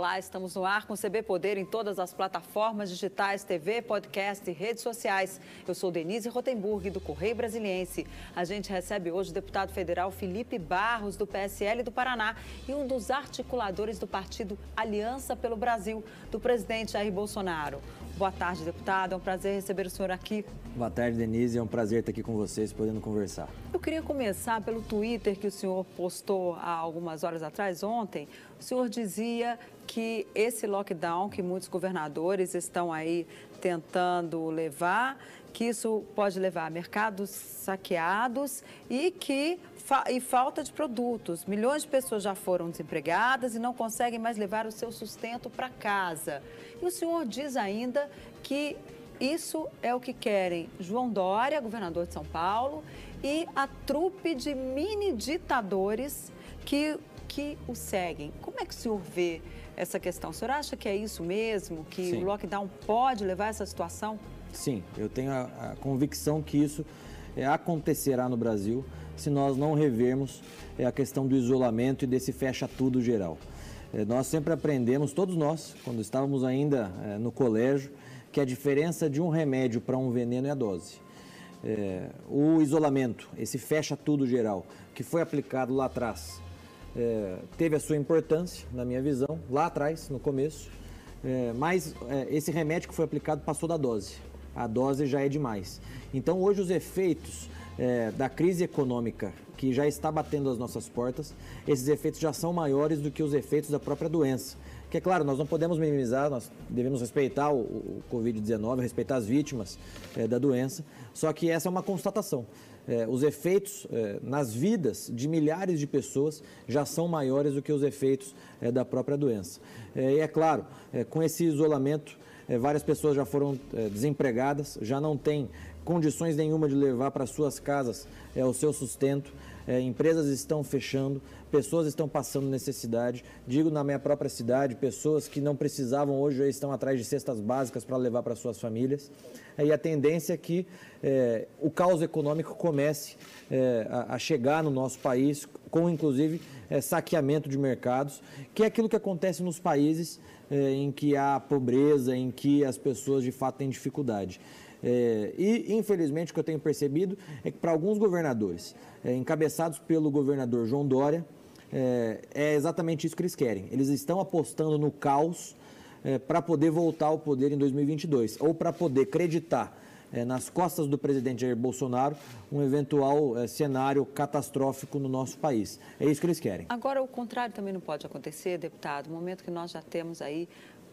Olá, estamos no ar com CB Poder em todas as plataformas digitais, TV, podcast e redes sociais. Eu sou Denise Rotenburg, do Correio Brasiliense. A gente recebe hoje o deputado federal Felipe Barros, do PSL do Paraná, e um dos articuladores do partido Aliança pelo Brasil, do presidente Jair Bolsonaro. Boa tarde, deputado. É um prazer receber o senhor aqui. Boa tarde, Denise. É um prazer estar aqui com vocês, podendo conversar. Eu queria começar pelo Twitter que o senhor postou há algumas horas atrás, ontem. O senhor dizia que esse lockdown que muitos governadores estão aí tentando levar, que isso pode levar a mercados saqueados e que e falta de produtos. Milhões de pessoas já foram desempregadas e não conseguem mais levar o seu sustento para casa. E o senhor diz ainda que isso é o que querem João Dória, governador de São Paulo, e a trupe de mini ditadores que, que o seguem. Como é que o senhor vê essa questão. O senhor acha que é isso mesmo? Que Sim. o lockdown pode levar a essa situação? Sim, eu tenho a, a convicção que isso é, acontecerá no Brasil se nós não revermos é, a questão do isolamento e desse fecha tudo geral. É, nós sempre aprendemos, todos nós, quando estávamos ainda é, no colégio, que a diferença de um remédio para um veneno é a dose. É, o isolamento, esse fecha tudo geral, que foi aplicado lá atrás é, teve a sua importância, na minha visão, lá atrás, no começo, mas esse remédio que foi aplicado passou da dose. A dose já é demais. Então, hoje, os efeitos é, da crise econômica que já está batendo as nossas portas, esses efeitos já são maiores do que os efeitos da própria doença. Que é claro, nós não podemos minimizar, nós devemos respeitar o, o Covid-19, respeitar as vítimas é, da doença, só que essa é uma constatação é, os efeitos é, nas vidas de milhares de pessoas já são maiores do que os efeitos é, da própria doença. É, e é claro, é, com esse isolamento, várias pessoas já foram desempregadas, já não têm condições nenhuma de levar para suas casas o seu sustento, empresas estão fechando, pessoas estão passando necessidade. Digo na minha própria cidade, pessoas que não precisavam hoje estão atrás de cestas básicas para levar para suas famílias. E a tendência é que é, o caos econômico comece é, a, a, chegar no nosso país, com inclusive é, saqueamento de mercados, que é aquilo que acontece nos países é, em que há pobreza, em que as pessoas de fato têm dificuldade. É, e, infelizmente, o que eu tenho percebido é que para alguns governadores, é, encabeçados pelo governador João Dória, é, é, exatamente isso que eles querem. Eles estão apostando no caos é, para poder voltar ao poder em 2022, ou para poder acreditar é, nas costas do presidente Jair Bolsonaro um eventual é, cenário catastrófico no nosso país. É isso que eles querem. Agora, o contrário também não pode acontecer, deputado. No momento que nós já temos aí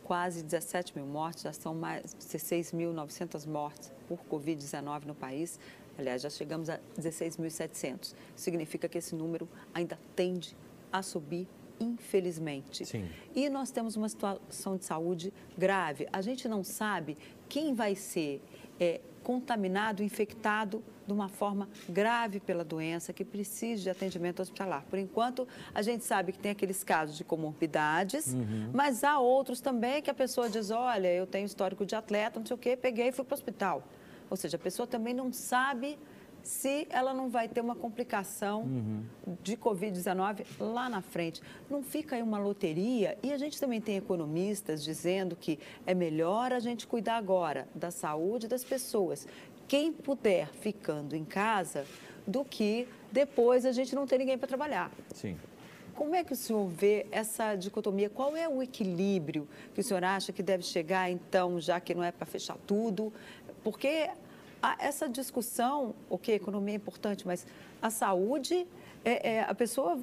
quase 17 mil mortes, já são mais 16.900 mortes por Covid-19 no país. Aliás, já chegamos a 16.700. Significa que esse número ainda tende a subir infelizmente. Sim. E nós temos uma situação de saúde grave. A gente não sabe quem vai ser é, contaminado, infectado de uma forma grave pela doença, que precisa de atendimento hospitalar. Por enquanto, a gente sabe que tem aqueles casos de comorbidades, uhum. mas há outros também que a pessoa diz: olha, eu tenho histórico de atleta, não sei o quê, peguei e fui para o hospital. Ou seja, a pessoa também não sabe se ela não vai ter uma complicação uhum. de Covid-19 lá na frente. Não fica aí uma loteria? E a gente também tem economistas dizendo que é melhor a gente cuidar agora da saúde das pessoas, quem puder ficando em casa, do que depois a gente não ter ninguém para trabalhar. Sim. Como é que o senhor vê essa dicotomia? Qual é o equilíbrio que o senhor acha que deve chegar, então, já que não é para fechar tudo? Porque essa discussão, ok, economia é importante, mas a saúde, é, é a pessoa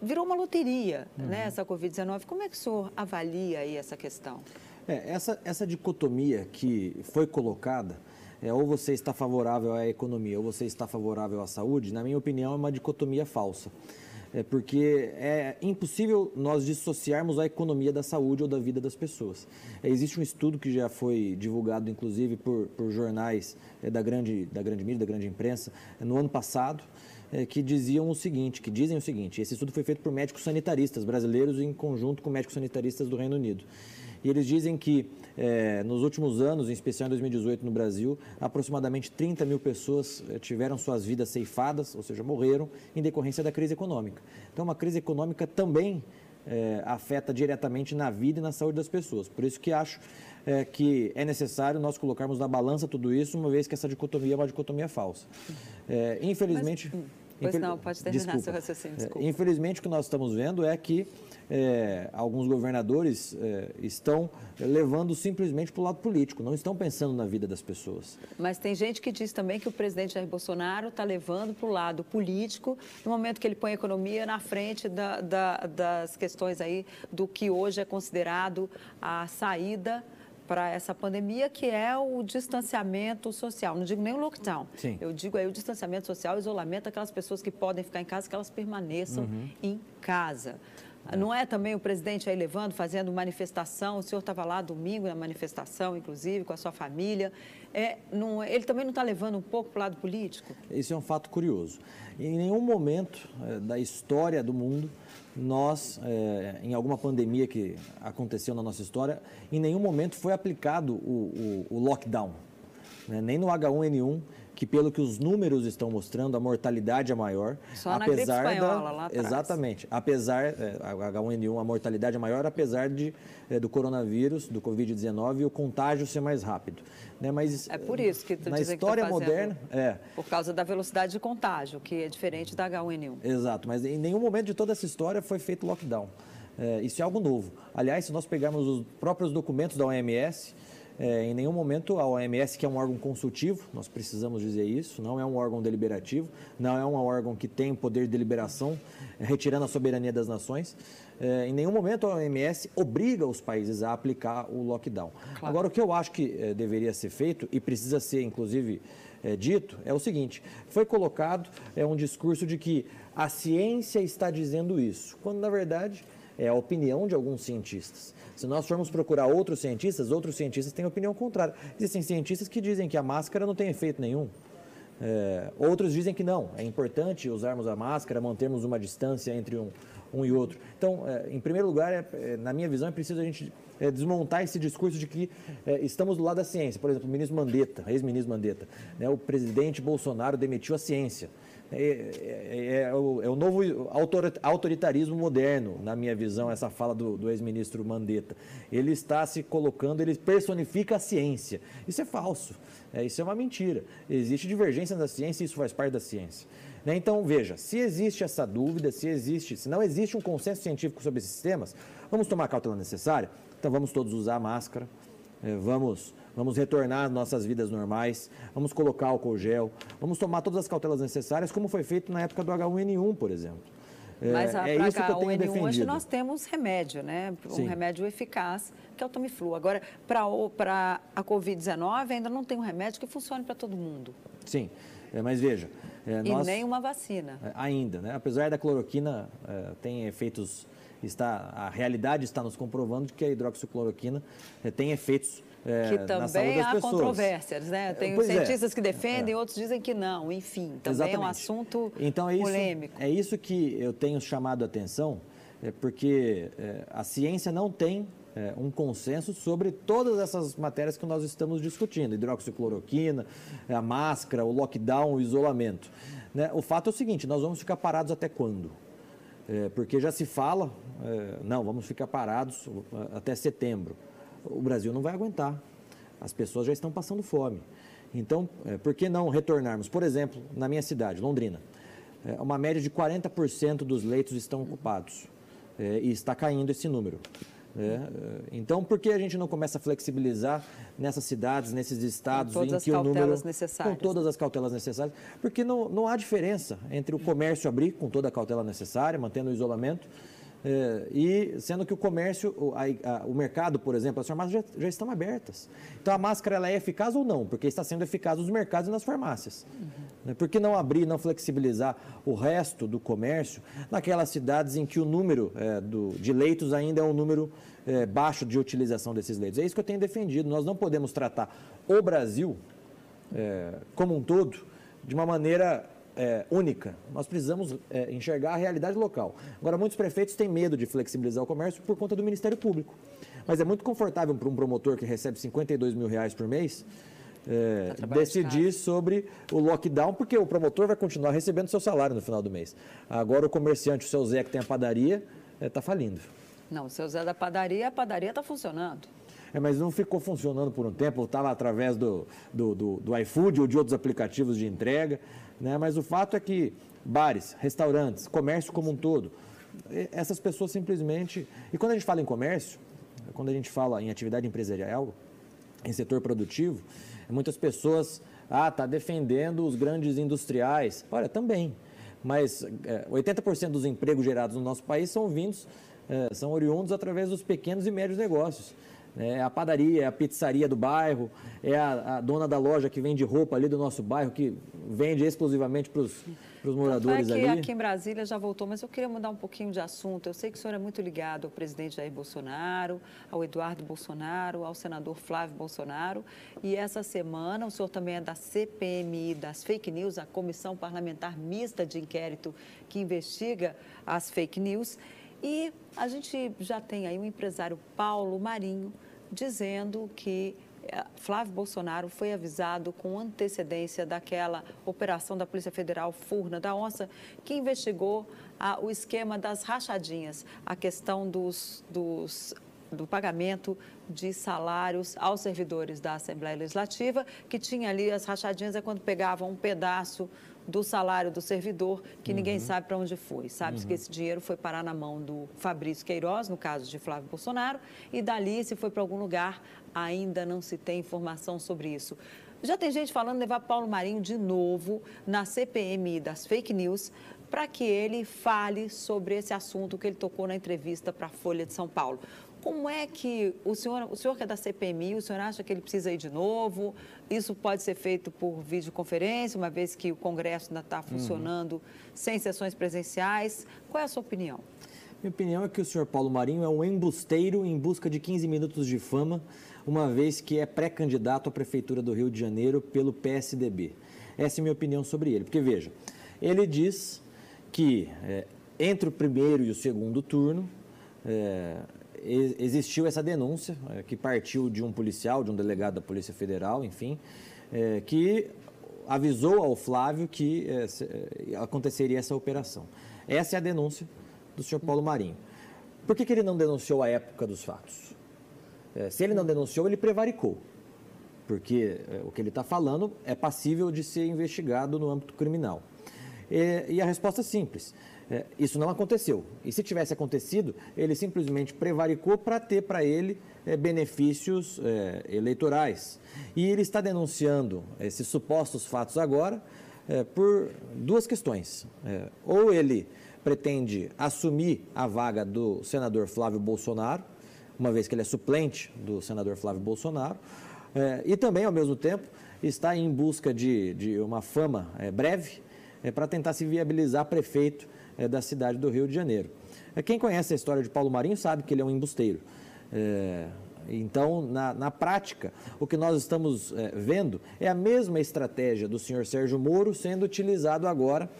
virou uma loteria, uhum. né, essa Covid-19. Como é que o senhor avalia aí essa questão? É, essa, essa dicotomia que foi colocada, é, ou você está favorável à economia ou você está favorável à saúde, na minha opinião, é uma dicotomia falsa é porque é impossível nós dissociarmos a economia da saúde ou da vida das pessoas. É, existe um estudo que já foi divulgado, inclusive, por, por jornais é, da, grande, da grande mídia, da grande imprensa, é, no ano passado, é, que diziam o seguinte, que dizem o seguinte, esse estudo foi feito por médicos sanitaristas brasileiros em conjunto com médicos sanitaristas do Reino Unido. E eles dizem que é, nos últimos anos, em especial em 2018 no Brasil, aproximadamente 30 mil pessoas é, tiveram suas vidas ceifadas, ou seja, morreram em decorrência da crise econômica. Então, uma crise econômica também é, afeta diretamente na vida e na saúde das pessoas. Por isso que acho é, que é necessário nós colocarmos na balança tudo isso, uma vez que essa dicotomia é uma dicotomia falsa. É, infelizmente. Mas, hum, pois infel... não, pode terminar desculpa, seu raciocínio. Desculpa. Infelizmente, o que nós estamos vendo é que é, alguns governadores é, estão levando simplesmente para o lado político, não estão pensando na vida das pessoas. Mas tem gente que diz também que o presidente Jair Bolsonaro está levando para o lado político, no momento que ele põe a economia na frente da, da, das questões aí do que hoje é considerado a saída para essa pandemia, que é o distanciamento social. Não digo nem o lockdown. Sim. Eu digo aí o distanciamento social, o isolamento daquelas pessoas que podem ficar em casa, que elas permaneçam uhum. em casa. É. Não é também o presidente aí levando, fazendo manifestação? O senhor estava lá domingo na manifestação, inclusive, com a sua família. É, não, ele também não está levando um pouco para o lado político? Esse é um fato curioso. Em nenhum momento é, da história do mundo, nós, é, em alguma pandemia que aconteceu na nossa história, em nenhum momento foi aplicado o, o, o lockdown. Né? Nem no H1N1 que pelo que os números estão mostrando, a mortalidade é maior. Só apesar na gripe espanhola, da, lá atrás. Exatamente. Apesar, é, a H1N1, a mortalidade é maior, apesar de, é, do coronavírus, do Covid-19, o contágio ser mais rápido. Né? Mas, é por isso que tu na história que tá moderna... É. Por causa da velocidade de contágio, que é diferente da H1N1. Exato, mas em nenhum momento de toda essa história foi feito lockdown. É, isso é algo novo. Aliás, se nós pegarmos os próprios documentos da OMS, é, em nenhum momento a OMS, que é um órgão consultivo, nós precisamos dizer isso, não é um órgão deliberativo, não é um órgão que tem poder de deliberação, é, retirando a soberania das nações. É, em nenhum momento a OMS obriga os países a aplicar o lockdown. Claro. Agora, o que eu acho que é, deveria ser feito, e precisa ser, inclusive, é, dito, é o seguinte: foi colocado é, um discurso de que a ciência está dizendo isso, quando na verdade é a opinião de alguns cientistas. Se nós formos procurar outros cientistas, outros cientistas têm opinião contrária. Existem cientistas que dizem que a máscara não tem efeito nenhum. É, outros dizem que não, é importante usarmos a máscara, mantermos uma distância entre um, um e outro. Então, é, em primeiro lugar, é, é na minha visão, é preciso a gente é, desmontar esse discurso de que é, estamos do lado da ciência. Por exemplo, o ministro Mandetta, ex-ministro Mandetta, né, o presidente Bolsonaro demitiu a ciência. É, é, é, o, é, o, novo autoritarismo moderno, na minha visão, essa fala do, do ex-ministro Mandetta. Ele está se colocando, ele personifica a ciência. Isso é falso, é, isso é uma mentira. Existe divergência da ciência e isso faz parte da ciência. Né? Então, veja, se existe essa dúvida, se existe, se não existe um consenso científico sobre esses temas, vamos tomar a cautela necessária? Então, vamos todos usar máscara, é, vamos vamos retornar às nossas vidas normais, vamos colocar álcool gel, vamos tomar todas as cautelas necessárias, como foi feito na época do H1N1, por exemplo. É, Mas a, é isso que eu tenho defendido. hoje nós temos remédio, né? Um Sim. remédio eficaz, que é o Tamiflu. Agora, para a Covid-19, ainda não tem um remédio que funcione para todo mundo. Sim, é, mas veja... É, e nem uma vacina. É, ainda, né? Apesar da cloroquina é, tem efeitos... Está, a realidade está nos comprovando que a hidroxicloroquina é, tem efeitos é, que também há pessoas. controvérsias, né? Tem pois é. cientistas é. que defendem, é. outros dizem que não. Enfim, também Exatamente. é um assunto então, é isso, polêmico. É isso que eu tenho chamado a atenção, é porque é, a ciência não tem é, um consenso sobre todas essas matérias que nós estamos discutindo: hidroxicloroquina, a máscara, o lockdown, o isolamento. Né? O fato é o seguinte: nós vamos ficar parados até quando? É, porque já se fala, é, não, vamos ficar parados até setembro o Brasil não vai aguentar. As pessoas já estão passando fome. Então, é, por que não retornarmos? Por exemplo, na minha cidade, Londrina, é, uma média de 40% dos leitos estão ocupados. É, e está caindo esse número. É, é, então, por que a gente não começa a flexibilizar nessas cidades, nesses estados com em que o número necessárias. com todas as cautelas necessárias? Porque não, não há diferença entre o comércio abrir com toda a cautela necessária, mantendo o isolamento, e sendo que o comércio, o mercado, por exemplo, as farmácias já, já, estão abertas. Então a máscara ela é eficaz ou não? Porque está sendo eficaz nos mercados e nas farmácias. Uhum. Por que não abrir, não flexibilizar o resto do comércio naquelas cidades em que o número é, do, de leitos ainda é um número é, baixo de utilização desses leitos? É isso que eu tenho defendido. Nós não podemos tratar o Brasil é, como um todo de uma maneira é, única. Nós precisamos é, enxergar a realidade local. Agora, muitos prefeitos têm medo de flexibilizar o comércio por conta do Ministério Público. Mas é muito confortável para um promotor que recebe 52 mil reais por mês é, decidir sobre o lockdown, porque o promotor vai continuar recebendo seu salário no final do mês. Agora, o comerciante, o seu Zé, que tem a padaria, está falindo. Não, o seu Zé da padaria, a padaria está funcionando. É, mas não ficou funcionando por um tempo, estava através do, do, do, do, iFood ou de outros aplicativos de entrega. Né? Mas o fato é que bares, restaurantes, comércio como um todo, essas pessoas simplesmente. E quando a gente fala em comércio, quando a gente fala em atividade empresarial, em setor produtivo, muitas pessoas. Ah, está defendendo os grandes industriais. Olha, também. Mas é, 80% dos empregos gerados no nosso país são vindos, é, são oriundos através dos pequenos e médios negócios é a padaria, é a pizzaria do bairro, é a, a, dona da loja que vende roupa ali do nosso bairro, que vende exclusivamente para os moradores é ali. aqui em Brasília já voltou, mas eu queria mudar um pouquinho de assunto. Eu sei que o senhor é muito ligado ao presidente Jair Bolsonaro, ao Eduardo Bolsonaro, ao senador Flávio Bolsonaro. E essa semana o senhor também é da CPMI, das fake news, a Comissão Parlamentar Mista de Inquérito que investiga as fake news. E a gente já tem aí o empresário Paulo Marinho, dizendo que eh, Flávio Bolsonaro foi avisado com antecedência daquela operação da Polícia Federal Furna da Onça, que investigou ah, o esquema das rachadinhas, a questão dos, dos do pagamento de salários aos servidores da Assembleia Legislativa, que tinha ali as rachadinhas, é quando pegavam um pedaço do salário do servidor, que uhum. ninguém sabe para onde foi. Sabe-se uhum. que esse dinheiro foi parar na mão do Fabrício Queiroz, no caso de Flávio Bolsonaro, e dali, se foi para algum lugar, ainda não se tem informação sobre isso. Já tem gente falando levar Paulo Marinho de novo na CPMI das fake news para que ele fale sobre esse assunto que ele tocou na entrevista para a Folha de São Paulo. Como é que o senhor, o senhor que é da CPMI, o senhor acha que ele precisa ir de novo? Isso pode ser feito por videoconferência, uma vez que o Congresso ainda está funcionando uhum. sem sessões presenciais. Qual é a sua opinião? Minha opinião é que o senhor Paulo Marinho é um embusteiro em busca de 15 minutos de fama, uma vez que é pré-candidato à Prefeitura do Rio de Janeiro pelo PSDB. Essa é a minha opinião sobre ele. Porque, veja, ele diz que é, entre o primeiro e o segundo turno, é, existiu essa denúncia é, que partiu de um policial, de um delegado da Polícia Federal, enfim, é, que avisou ao Flávio que é, aconteceria essa operação. Essa é a denúncia do senhor Paulo Marinho. Por que, ele não denunciou a época dos fatos? se ele não denunciou, ele prevaricou. Porque o que ele está falando é passível de ser investigado no âmbito criminal. E a resposta é simples. É, isso não aconteceu. E se tivesse acontecido, ele simplesmente prevaricou para ter para ele é, benefícios é, eleitorais. E ele está denunciando esses supostos fatos agora por duas questões. Ou ele pretende assumir a vaga do senador Flávio Bolsonaro, uma vez que ele é suplente do senador Flávio Bolsonaro, e também, ao mesmo tempo, está em busca de, de uma fama breve para tentar se viabilizar prefeito é, da cidade do Rio de Janeiro. É, quem conhece a história de Paulo Marinho sabe que ele é um embusteiro. É, então, na, na, prática, o que nós estamos é, vendo é a mesma estratégia do senhor Sérgio Moro sendo utilizado agora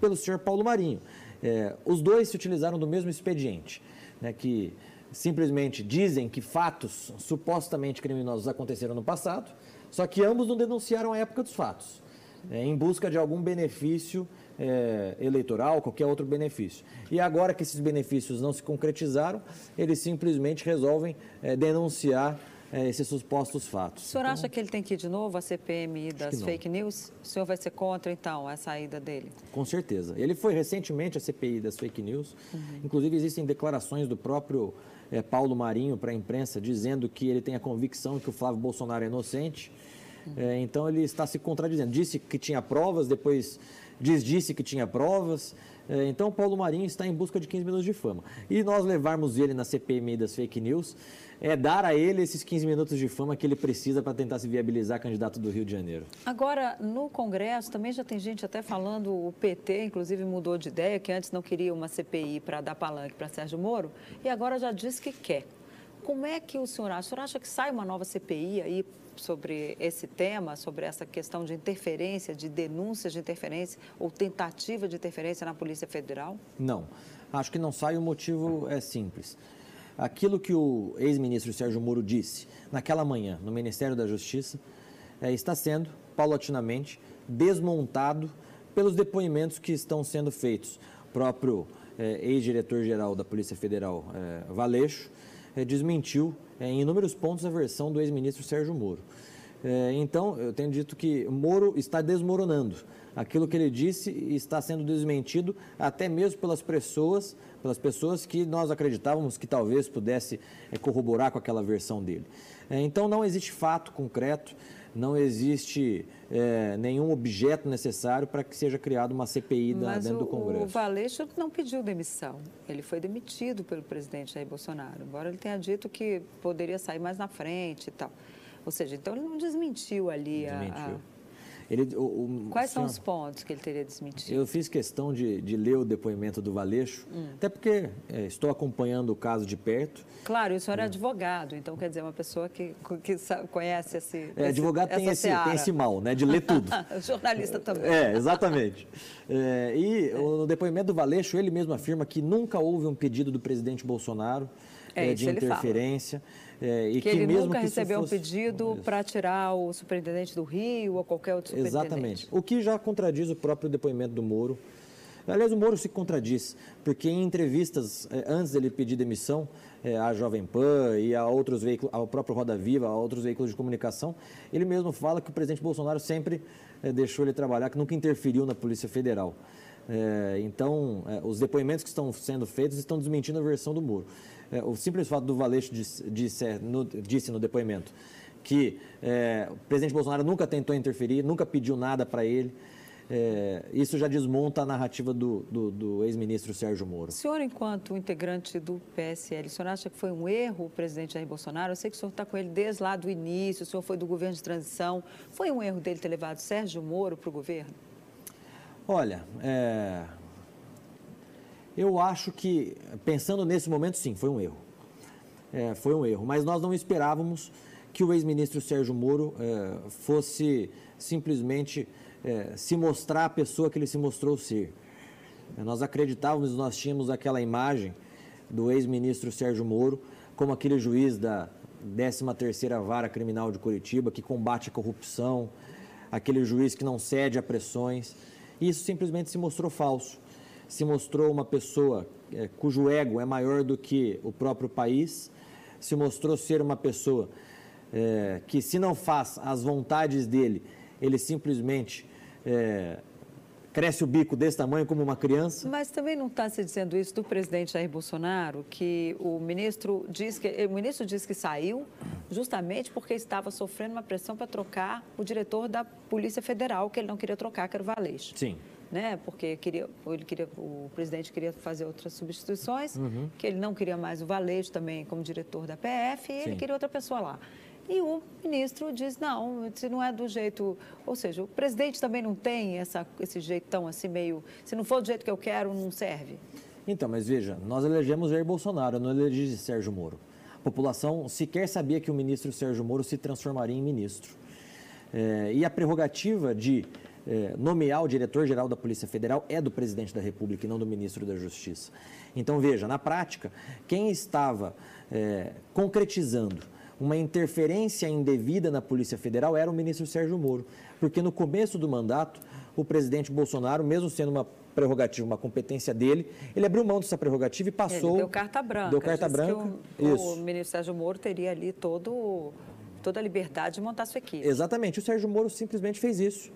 pelo senhor Paulo Marinho. É, os dois se utilizaram do mesmo expediente, né, que simplesmente dizem que fatos supostamente criminosos aconteceram no passado, só que ambos não denunciaram a época dos fatos, é, em busca de algum benefício é, eleitoral, qualquer outro benefício. E agora que esses benefícios não se concretizaram, eles simplesmente resolvem é, denunciar é, esses supostos fatos. O senhor então, acha que ele tem que ir de novo à CPMI das fake news? O senhor vai ser contra, então, a saída dele? Com certeza. Ele foi recentemente à CPI das fake news. Uhum. Inclusive, existem declarações do próprio é, Paulo Marinho para a imprensa dizendo que ele tem a convicção que o Flávio Bolsonaro é inocente. É, então, ele está se contradizendo. Disse que tinha provas, depois diz disse que tinha provas. É, então, Paulo Marinho está em busca de 15 minutos de fama. E nós levarmos ele na CPMI das fake news é dar a ele esses 15 minutos de fama que ele precisa para tentar se viabilizar candidato do Rio de Janeiro. Agora, no Congresso, também já tem gente até falando, o PT, inclusive, mudou de ideia, que antes não queria uma CPI para dar palanque para Sérgio Moro, e agora já diz que quer. Como é que o senhor acha? O senhor acha que sai uma nova CPI aí sobre esse tema, sobre essa questão de interferência, de denúncias de interferência ou tentativa de interferência na Polícia Federal? Não. Acho que não sai, o motivo é simples. Aquilo que o ex-ministro Sérgio Moro disse naquela manhã no Ministério da Justiça é, está sendo, paulatinamente, desmontado pelos depoimentos que estão sendo feitos. O próprio é, ex-diretor-geral da Polícia Federal, é, Valeixo, desmentiu é, em inúmeros pontos a versão do ex-ministro Sérgio Moro. É, então, eu tenho dito que Moro está desmoronando. Aquilo que ele disse está sendo desmentido até mesmo pelas pessoas, pelas pessoas que nós acreditávamos que talvez pudesse corroborar com aquela versão dele. Então, não existe fato concreto, não existe é, nenhum objeto necessário para que seja criada uma CPI da, dentro o, do Congresso. o Valeixo não pediu demissão. Ele foi demitido pelo presidente Jair Bolsonaro, embora ele tenha dito que poderia sair mais na frente e tal. Ou seja, então ele não desmentiu ali Desmentiu. a... Ele, o- o- Quais são senhor- os pontos que ele teria desmentido? Eu fiz questão de, de ler o depoimento do Valeixo, Hum. até porque é, estou acompanhando o caso de perto. Claro, o senhor é advogado, então quer dizer, uma pessoa que, que sa- conhece esse. É, esse- advogado tem esse, tem esse mal, né, de ler tudo. Jornalista também. É, exatamente. É, e o- no depoimento do Valeixo, ele mesmo afirma que nunca houve um pedido do presidente Bolsonaro É, é, de ele fala. É, e Que, ele nunca recebeu fosse- um pedido para tirar o superintendente do Rio ou qualquer outro superintendente. Exatamente. O que já contradiz o próprio depoimento do Moro. Aliás, o Moro se contradiz, porque em entrevistas, eh, antes dele pedir demissão eh, à Jovem Pan e a outros veículos, ao próprio Roda Viva, a outros veículos de comunicação, ele mesmo fala que o presidente Bolsonaro sempre eh, deixou ele trabalhar, que nunca interferiu na Polícia Federal. Então, os depoimentos que estão sendo feitos estão desmentindo a versão do Moro. Eh, o simples fato do Valeixo disse, disse, no, disse no depoimento que eh, o presidente Bolsonaro nunca tentou interferir, nunca pediu nada para ele. É, isso já desmonta a narrativa do, do- do ex-ministro Sérgio Moro. O senhor, enquanto integrante do PSL, o senhor acha que foi um erro o presidente Jair Bolsonaro? Eu sei que o senhor está com ele desde lá do início, o senhor foi do governo de transição. Foi um erro dele ter levado Sérgio Moro para o governo? Olha, é, eu acho que, pensando nesse momento, sim, foi um erro. É, foi um erro, mas nós não esperávamos que o ex-ministro Sérgio Moro é, fosse simplesmente é, se mostrar a pessoa que ele se mostrou ser. É, Nós acreditávamos, nós tínhamos aquela imagem do ex-ministro Sérgio Moro como aquele juiz da 13ª Vara Criminal de Curitiba que combate a corrupção, aquele juiz que não cede a pressões. E isso simplesmente se mostrou falso. Se mostrou uma pessoa eh, cujo ego é maior do que o próprio país, se mostrou ser uma pessoa eh, que, se não faz as vontades dele, ele simplesmente eh, cresce o bico desse tamanho como uma criança. Mas também não está se dizendo isso do presidente Jair Bolsonaro, que o ministro diz que o ministro diz que saiu justamente porque estava sofrendo uma pressão para trocar o diretor da Polícia Federal, que ele não queria trocar, que era o Valeixo. Sim. Né? Porque queria, ele queria, o presidente queria fazer outras substituições, que ele não queria mais o Valeixo também como diretor da PF, e ele queria outra pessoa lá. E o ministro diz, não, se não é do jeito... Ou seja, o presidente também não tem essa, esse jeitão assim meio... Se não for do jeito que eu quero, não serve. Então, mas veja, nós elegemos Jair Bolsonaro, não elegemos Sérgio Moro. A população sequer sabia que o ministro Sérgio Moro se transformaria em ministro. É, e a prerrogativa de nomear o diretor-geral da Polícia Federal é do presidente da República e não do ministro da Justiça. Então, veja, na prática, quem estava é, concretizando uma interferência indevida na Polícia Federal era o ministro Sérgio Moro, porque no começo do mandato, o presidente Bolsonaro, mesmo sendo uma prerrogativa, uma competência dele, ele abriu mão dessa prerrogativa e passou. Ele deu carta branca. Deu carta branca. O, Isso. o ministro Sérgio Moro teria ali todo, toda a liberdade de montar sua equipe. Exatamente. O Sérgio Moro simplesmente fez isso.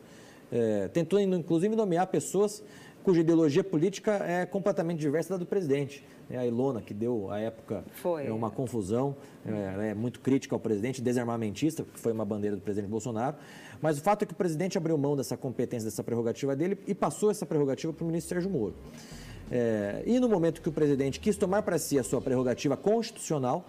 É, tentou, inclusive, nomear pessoas cuja ideologia política é completamente diversa da do presidente. É a Ilona, que deu, à época, Foi. é uma confusão, é, ela é muito crítica ao presidente, desarmamentista, que foi uma bandeira do presidente Bolsonaro. Mas o fato é que o presidente abriu mão dessa competência, dessa prerrogativa dele e passou essa prerrogativa para o ministro Sérgio Moro. É, e no momento que o presidente quis tomar para si a sua prerrogativa constitucional,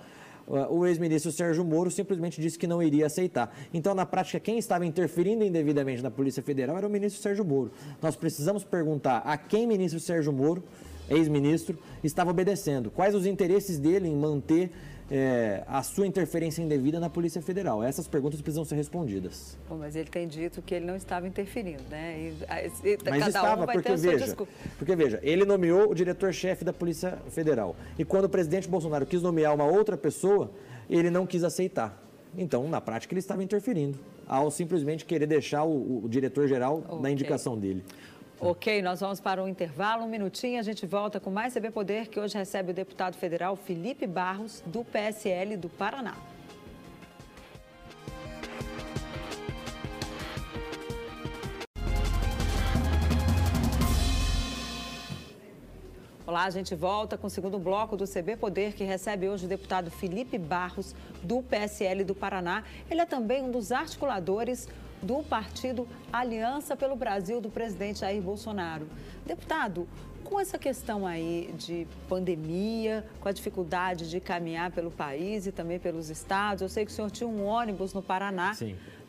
o ex-ministro Sérgio Moro simplesmente disse que não iria aceitar. Então, na prática, quem estava interferindo indevidamente na Polícia Federal era o ministro Sérgio Moro. Nós precisamos perguntar a quem ministro Sérgio Moro, ex-ministro, estava obedecendo. Quais os interesses dele em manter é, a sua interferência indevida na Polícia Federal? Essas perguntas precisam ser respondidas. Bom, mas ele tem dito que ele não estava interferindo, né? E, e, Mas estava, um porque veja, porque veja, ele nomeou o diretor-chefe da Polícia Federal. E quando o presidente Bolsonaro quis nomear uma outra pessoa, ele não quis aceitar. Então, na prática, ele estava interferindo, ao simplesmente querer deixar o, o diretor-geral na Ok. indicação dele. Ok, nós vamos para um intervalo, um minutinho, a gente volta com mais CB Poder, que hoje recebe o deputado federal Felipe Barros, do PSL do Paraná. Olá, a gente volta com o segundo bloco do CB Poder, que recebe hoje o deputado Felipe Barros, do PSL do Paraná. Ele é também um dos articuladores do partido Aliança pelo Brasil do presidente Jair Bolsonaro. Deputado, com essa questão aí de pandemia, com a dificuldade de caminhar pelo país e também pelos estados, eu sei que o senhor tinha um ônibus no Paraná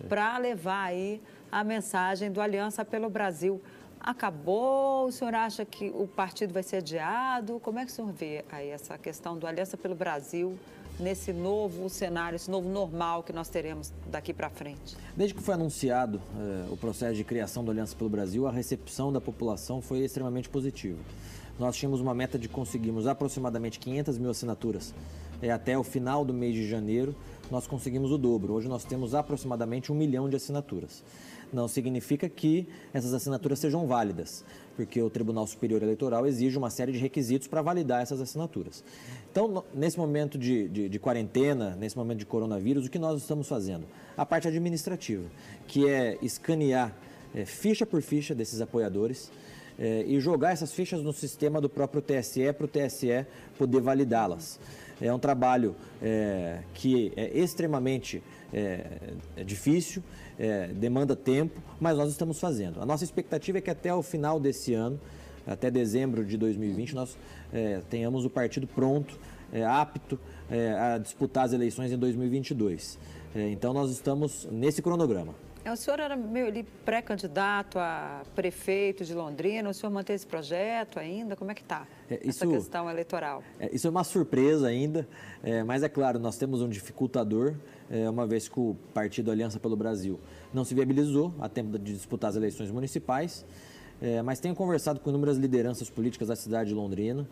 para levar aí a mensagem do Aliança pelo Brasil acabou? O senhor acha que o partido vai ser adiado? Como é que o senhor vê aí essa questão do Aliança pelo Brasil nesse novo cenário, esse novo normal que nós teremos daqui para frente? Desde que foi anunciado eh, o processo de criação do Aliança pelo Brasil, a recepção da população foi extremamente positiva. Nós tínhamos uma meta de conseguirmos aproximadamente 500 mil assinaturas eh, até o final do mês de janeiro. Nós conseguimos o dobro. Hoje nós temos aproximadamente um milhão de assinaturas não significa que essas assinaturas sejam válidas, porque o Tribunal Superior Eleitoral exige uma série de requisitos para validar essas assinaturas. Então, nesse momento de, de, de, quarentena, nesse momento de coronavírus, o que nós estamos fazendo? A parte administrativa, que é escanear é, ficha por ficha desses apoiadores é, e jogar essas fichas no sistema do próprio TSE para o TSE poder validá-las. É um trabalho é, que é extremamente é, é difícil, é, demanda tempo, mas nós estamos fazendo. A nossa expectativa é que até o final desse ano, até dezembro de 2020, nós é, tenhamos o partido pronto, é, apto é, a disputar as eleições em 2022. É, então nós estamos nesse cronograma. É, o senhor era meio pré-candidato a prefeito de Londrina, o senhor mantém esse projeto ainda? Como é que está é, essa questão eleitoral? É, isso é uma surpresa ainda, é, mas é claro, nós temos um dificultador, é, uma vez que o Partido Aliança pelo Brasil não se viabilizou a tempo de disputar as eleições municipais, é, mas tenho conversado com inúmeras lideranças políticas da cidade de Londrina,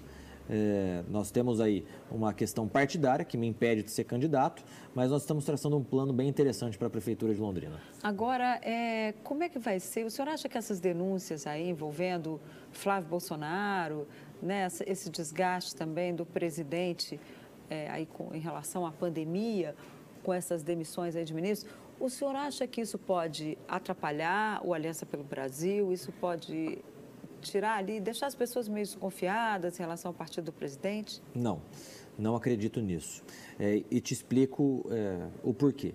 é, nós temos aí uma questão partidária que me impede de ser candidato, mas nós estamos traçando um plano bem interessante para a Prefeitura de Londrina. Agora, é, como é que vai ser? O senhor acha que essas denúncias aí envolvendo Flávio Bolsonaro, né, esse desgaste também do presidente é, aí com, em relação à pandemia, com essas demissões aí de ministros, o senhor acha que isso pode atrapalhar o Aliança pelo Brasil? Isso pode tirar ali, deixar as pessoas meio desconfiadas em relação ao partido do presidente? Não, não acredito nisso. É, e te explico é, o porquê.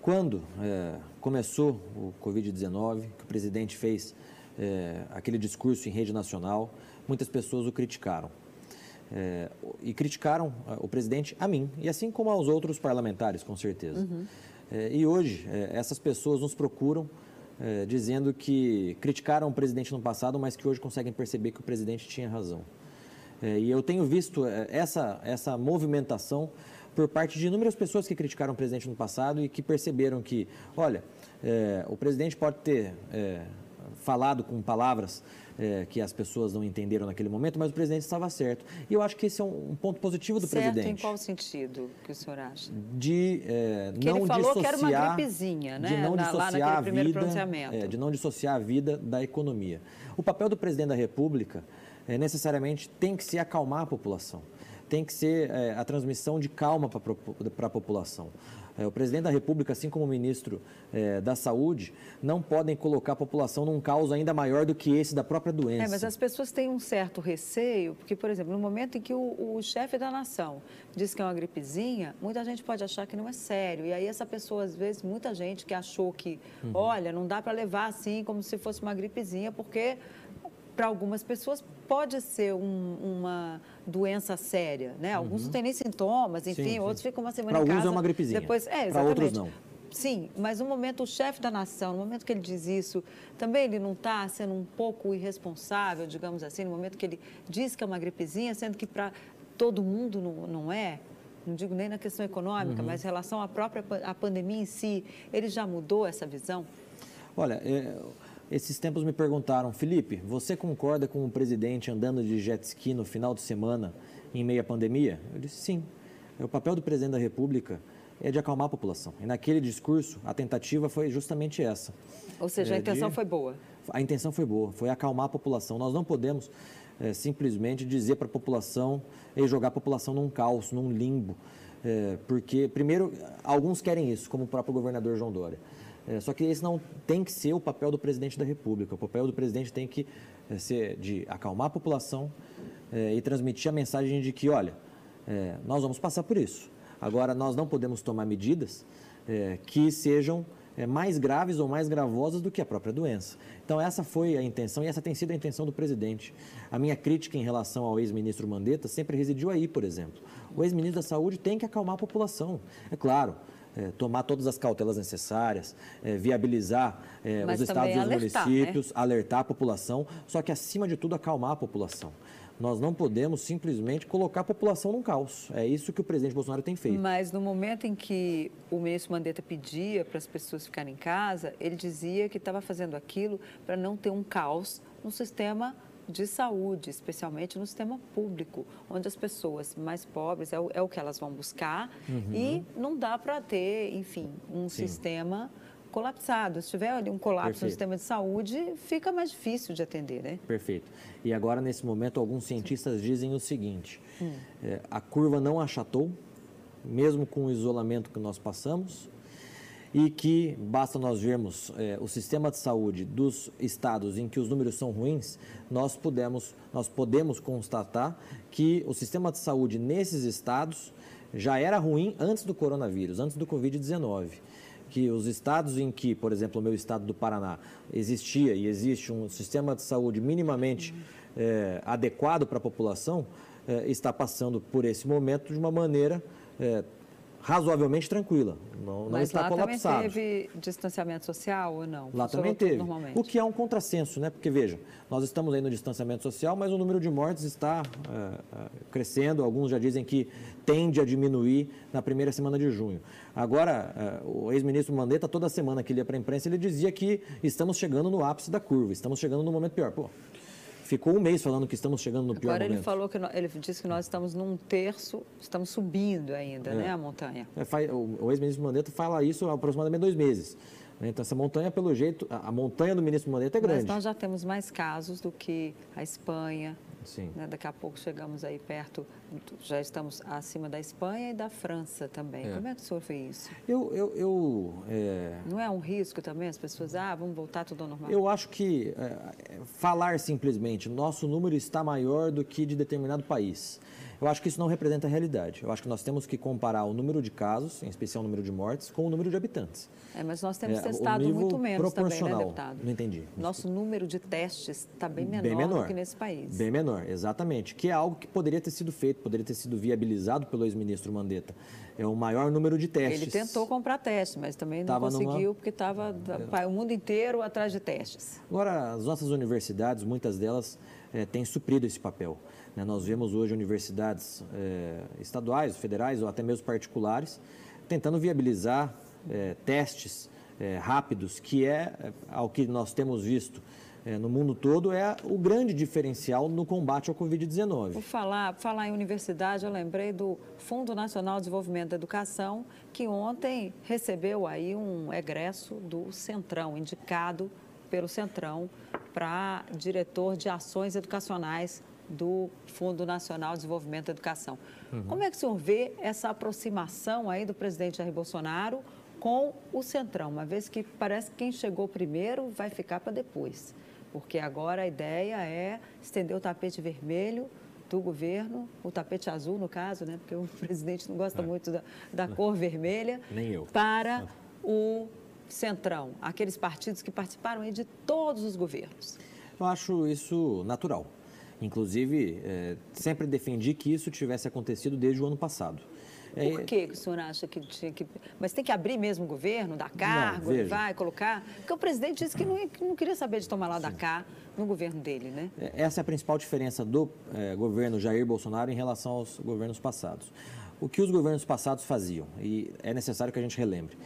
Quando é, começou o Covid-19, que o presidente fez é, aquele discurso em rede nacional, muitas pessoas o criticaram. É, e criticaram é, o presidente a mim, e assim como aos outros parlamentares, com certeza. Uhum. e hoje, essas pessoas nos procuram é, dizendo que criticaram o presidente no passado, mas que hoje conseguem perceber que o presidente tinha razão. É, e eu tenho visto é, essa, essa movimentação por parte de inúmeras pessoas que criticaram o presidente no passado e que perceberam que, olha, é, o presidente pode ter é, falado com palavras é, que as pessoas não entenderam naquele momento, mas o presidente estava certo. E eu acho que esse é um, um ponto positivo do certo presidente. em qual sentido que o senhor acha? De é, que não ele falou dissociar, que era uma gripezinha, né? De não Na, dissociar a vida, é, de não dissociar a vida da economia. O papel do presidente da República é, necessariamente tem que ser acalmar a população tem que ser é, a transmissão de calma para a população. É, o presidente da República, assim como o ministro é, da Saúde, não podem colocar a população num caos ainda maior do que esse da própria doença. É, mas as pessoas têm um certo receio, porque, por exemplo, no momento em que o, o chefe da nação diz que é uma gripezinha, muita gente pode achar que não é sério. E aí essa pessoa, às vezes, muita gente que achou que, uhum. olha, não dá para levar assim como se fosse uma gripezinha, porque para algumas pessoas pode ser um, uma doença séria, né? Alguns uhum. não têm nem sintomas, enfim, sim, sim. outros ficam uma semana pra em casa. Para alguns é uma gripezinha. Depois, é, para outros não. Sim, mas no momento o chefe da nação, no momento que ele diz isso, também ele não está sendo um pouco irresponsável, digamos assim, no momento que ele diz que é uma gripezinha, sendo que para todo mundo não, não é? Não digo nem na questão econômica, uhum. mas em relação à própria à pandemia em si, ele já mudou essa visão? Olha, é, esses tempos me perguntaram, Felipe, você concorda com o presidente andando de jet ski no final de semana em meio à pandemia? Eu disse sim. É o papel do presidente da República é de acalmar a população. E naquele discurso, a tentativa foi justamente essa. Ou seja, é, a intenção de... foi boa. A intenção foi boa, foi acalmar a população. Nós não podemos é, simplesmente dizer para a população e jogar a população num caos, num limbo. É, porque, primeiro, alguns querem isso, como o próprio governador João Dória. É, só que esse não tem que ser o papel do presidente da República. O papel do presidente tem que é, ser de acalmar a população é, e transmitir a mensagem de que, olha, é, nós vamos passar por isso. Agora, nós não podemos tomar medidas é, que sejam é, mais graves ou mais gravosas do que a própria doença. Então, essa foi a intenção e essa tem sido a intenção do presidente. A minha crítica em relação ao ex-ministro Mandetta sempre residiu aí, por exemplo. O ex-ministro da Saúde tem que acalmar a população. É claro, é, tomar todas as cautelas necessárias, é, viabilizar é, os estados e os alertar, municípios, né? alertar a população, só que, acima de tudo, acalmar a população. Nós não podemos simplesmente colocar a população num caos. É isso que o presidente Bolsonaro tem feito. Mas no momento em que o ministro Mandetta pedia para as pessoas ficarem em casa, ele dizia que estava fazendo aquilo para não ter um caos no sistema de saúde, especialmente no sistema público, onde as pessoas mais pobres é o, é o que elas vão buscar uhum. e não dá para ter, enfim, um Sim. sistema colapsado. Se tiver ali um colapso Perfeito. no sistema de saúde, fica mais difícil de atender, né? Perfeito. E agora, nesse momento, alguns cientistas dizem o seguinte, hum. é, a curva não achatou, mesmo com o isolamento que nós passamos, e que basta nós vermos é, o sistema de saúde dos estados em que os números são ruins, nós podemos, nós podemos constatar que o sistema de saúde nesses estados já era ruim antes do coronavírus, antes do Covid-19 que os estados em que, por exemplo, o meu estado do Paraná, existia e existe um sistema de saúde minimamente é, adequado para a população, é, está passando por esse momento de uma maneira é, razoavelmente tranquila. Não, não Mas está lá colapsado. também teve distanciamento social ou não? Lá também teve. O que é um contrassenso, né? Porque, veja, nós estamos aí no distanciamento social, mas o número de mortes está é, é, crescendo. Alguns já dizem que tende a diminuir na primeira semana de junho. Agora, é, o ex-ministro Mandetta, toda semana que ele ia para a imprensa, ele dizia que estamos chegando no ápice da curva, estamos chegando no momento pior. Pô, ficou um mês falando que estamos chegando no pior Agora momento. ele falou que ele disse que nós estamos num terço, estamos subindo ainda, é. né, a montanha. É, o ex-ministro Mandetta fala isso há aproximadamente dois meses. Né? Então, essa montanha, pelo jeito, a montanha do ministro Mandetta é grande. Mas nós já temos mais casos do que a Espanha, Sim. Né? Daqui a pouco chegamos aí perto, já estamos acima da Espanha e da França também. É. Como é que o senhor vê isso? Eu, eu, eu é... Não é um risco também as pessoas, ah, vamos voltar tudo ao normal? Eu acho que é, falar simplesmente, nosso número está maior do que de determinado país. Eu acho que isso não representa a realidade. Eu acho que nós temos que comparar o número de casos, em especial o número de mortes, com o número de habitantes. É, mas nós temos é, testado muito menos também, né, deputado? Não entendi. Nosso número de testes está bem menor, bem menor do que nesse país. Bem menor, exatamente. Que é algo que poderia ter sido feito, poderia ter sido viabilizado pelo ex-ministro Mandetta. É o maior número de testes. Ele tentou comprar testes, mas também não tava conseguiu, numa... porque estava é. o mundo inteiro atrás de testes. Agora, as nossas universidades, muitas delas, é, têm suprido esse papel. Né? Nós vemos hoje universidades é, estaduais, federais ou até mesmo particulares tentando viabilizar é, testes é, rápidos, que é, é ao que nós temos visto é, no mundo todo, é o grande diferencial no combate ao Covid-19. Por falar, falar em universidade, eu lembrei do Fundo Nacional de Desenvolvimento da Educação, que ontem recebeu aí um egresso do Centrão, indicado pelo Centrão para diretor de ações educacionais do Fundo Nacional de Desenvolvimento da Educação. Uhum. Como é que o senhor vê essa aproximação aí do presidente Jair Bolsonaro com o Centrão, uma vez que parece que quem chegou primeiro vai ficar para depois? Porque agora a ideia é estender o tapete vermelho do governo, o tapete azul no caso, né? Porque o presidente não gosta é. muito da, da cor vermelha. Nem eu. Para o Centrão, aqueles partidos que participaram aí de todos os governos. Eu acho isso natural. Inclusive, é, sempre defendi que isso tivesse acontecido desde o ano passado. É, Por que, que o senhor acha que tinha que. Mas tem que abrir mesmo o governo, dar cargo, não, vai colocar. Porque o presidente disse que não, que não queria saber de tomar lá da cá no governo dele, né? É, essa é a principal diferença do é, governo Jair Bolsonaro em relação aos governos passados. O que os governos passados faziam, e é necessário que a gente relembre,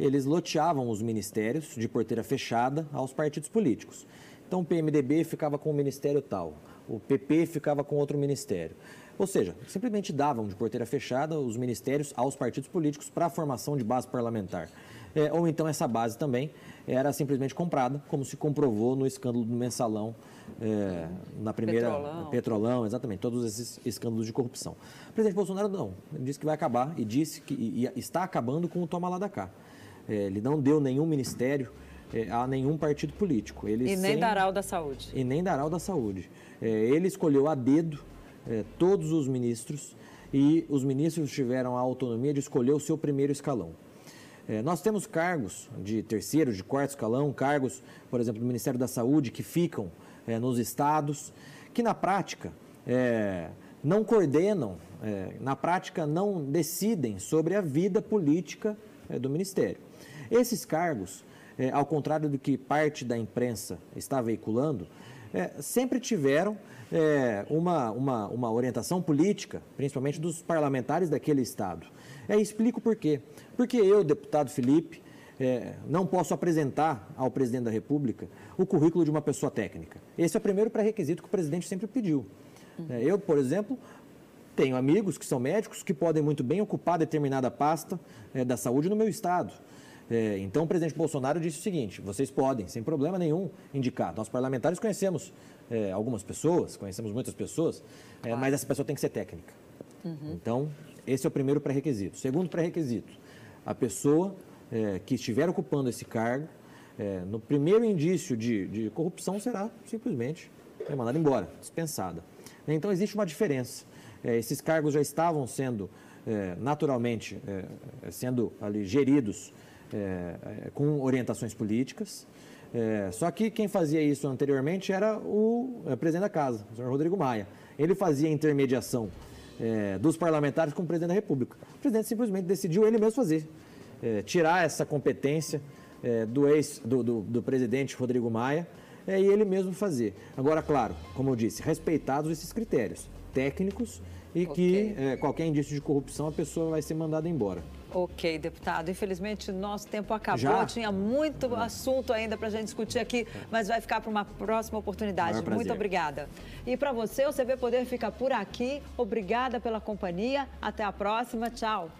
eles loteavam os ministérios de porteira fechada aos partidos políticos. Então o PMDB ficava com o ministério tal, o PP ficava com outro ministério. Ou seja, simplesmente davam de porteira fechada os ministérios aos partidos políticos para a formação de base parlamentar. É, ou então essa base também era simplesmente comprada, como se comprovou no escândalo do mensalão, é, na primeira. Petrolão. Petrolão, exatamente, todos esses escândalos de corrupção. O presidente Bolsonaro não, ele disse que vai acabar e disse que e, e está acabando com o toma lá da cá. É, ele não deu nenhum ministério é, a nenhum partido político. Ele e nem sem- dará o da saúde. e nem dará o da saúde. É, ele escolheu a dedo é, todos os ministros e os ministros tiveram a autonomia de escolher o seu primeiro escalão. É, nós temos cargos de terceiro, de quarto escalão, cargos, por exemplo, do Ministério da Saúde, que ficam nos estados, que na prática não coordenam, na prática não decidem sobre a vida política do Ministério. Esses cargos, ao contrário do que parte da imprensa está veiculando, é, sempre tiveram é, uma, uma, uma orientação política, principalmente dos parlamentares daquele Estado. É, explico por quê. Porque eu, deputado Felipe, é, não posso apresentar ao presidente da República o currículo de uma pessoa técnica. Esse é o primeiro pré-requisito que o presidente sempre pediu. É, eu, por exemplo, tenho amigos que são médicos que podem muito bem ocupar determinada pasta é, da saúde no meu estado. É, então, o presidente Bolsonaro disse o seguinte: vocês podem, sem problema nenhum, indicar. Nós parlamentares conhecemos é, algumas pessoas, conhecemos muitas pessoas, é, mas essa pessoa tem que ser técnica. Então, esse é o primeiro pré-requisito. Segundo pré-requisito: a pessoa que estiver ocupando esse cargo, no primeiro indício de, de corrupção, será simplesmente mandada embora, dispensada. Então, existe uma diferença. Esses cargos já estavam sendo naturalmente sendo ali geridos é, é, com orientações políticas. É, só que quem fazia isso anteriormente era o é, presidente da casa, o senhor Rodrigo Maia. Ele fazia a intermediação é, dos parlamentares com o presidente da República. O presidente simplesmente decidiu ele mesmo fazer, é, tirar essa competência do ex do, do, do presidente Rodrigo Maia e ele mesmo fazer. Agora, claro, como eu disse, respeitados esses critérios técnicos e que é, qualquer indício de corrupção a pessoa vai ser mandada embora. Ok, deputado. Infelizmente, nosso tempo acabou. Já? Tinha muito assunto ainda para a gente discutir aqui, mas vai ficar para uma próxima oportunidade. Muito obrigada. E para você, o CB Poder fica por aqui. Obrigada pela companhia. Até a próxima. Tchau.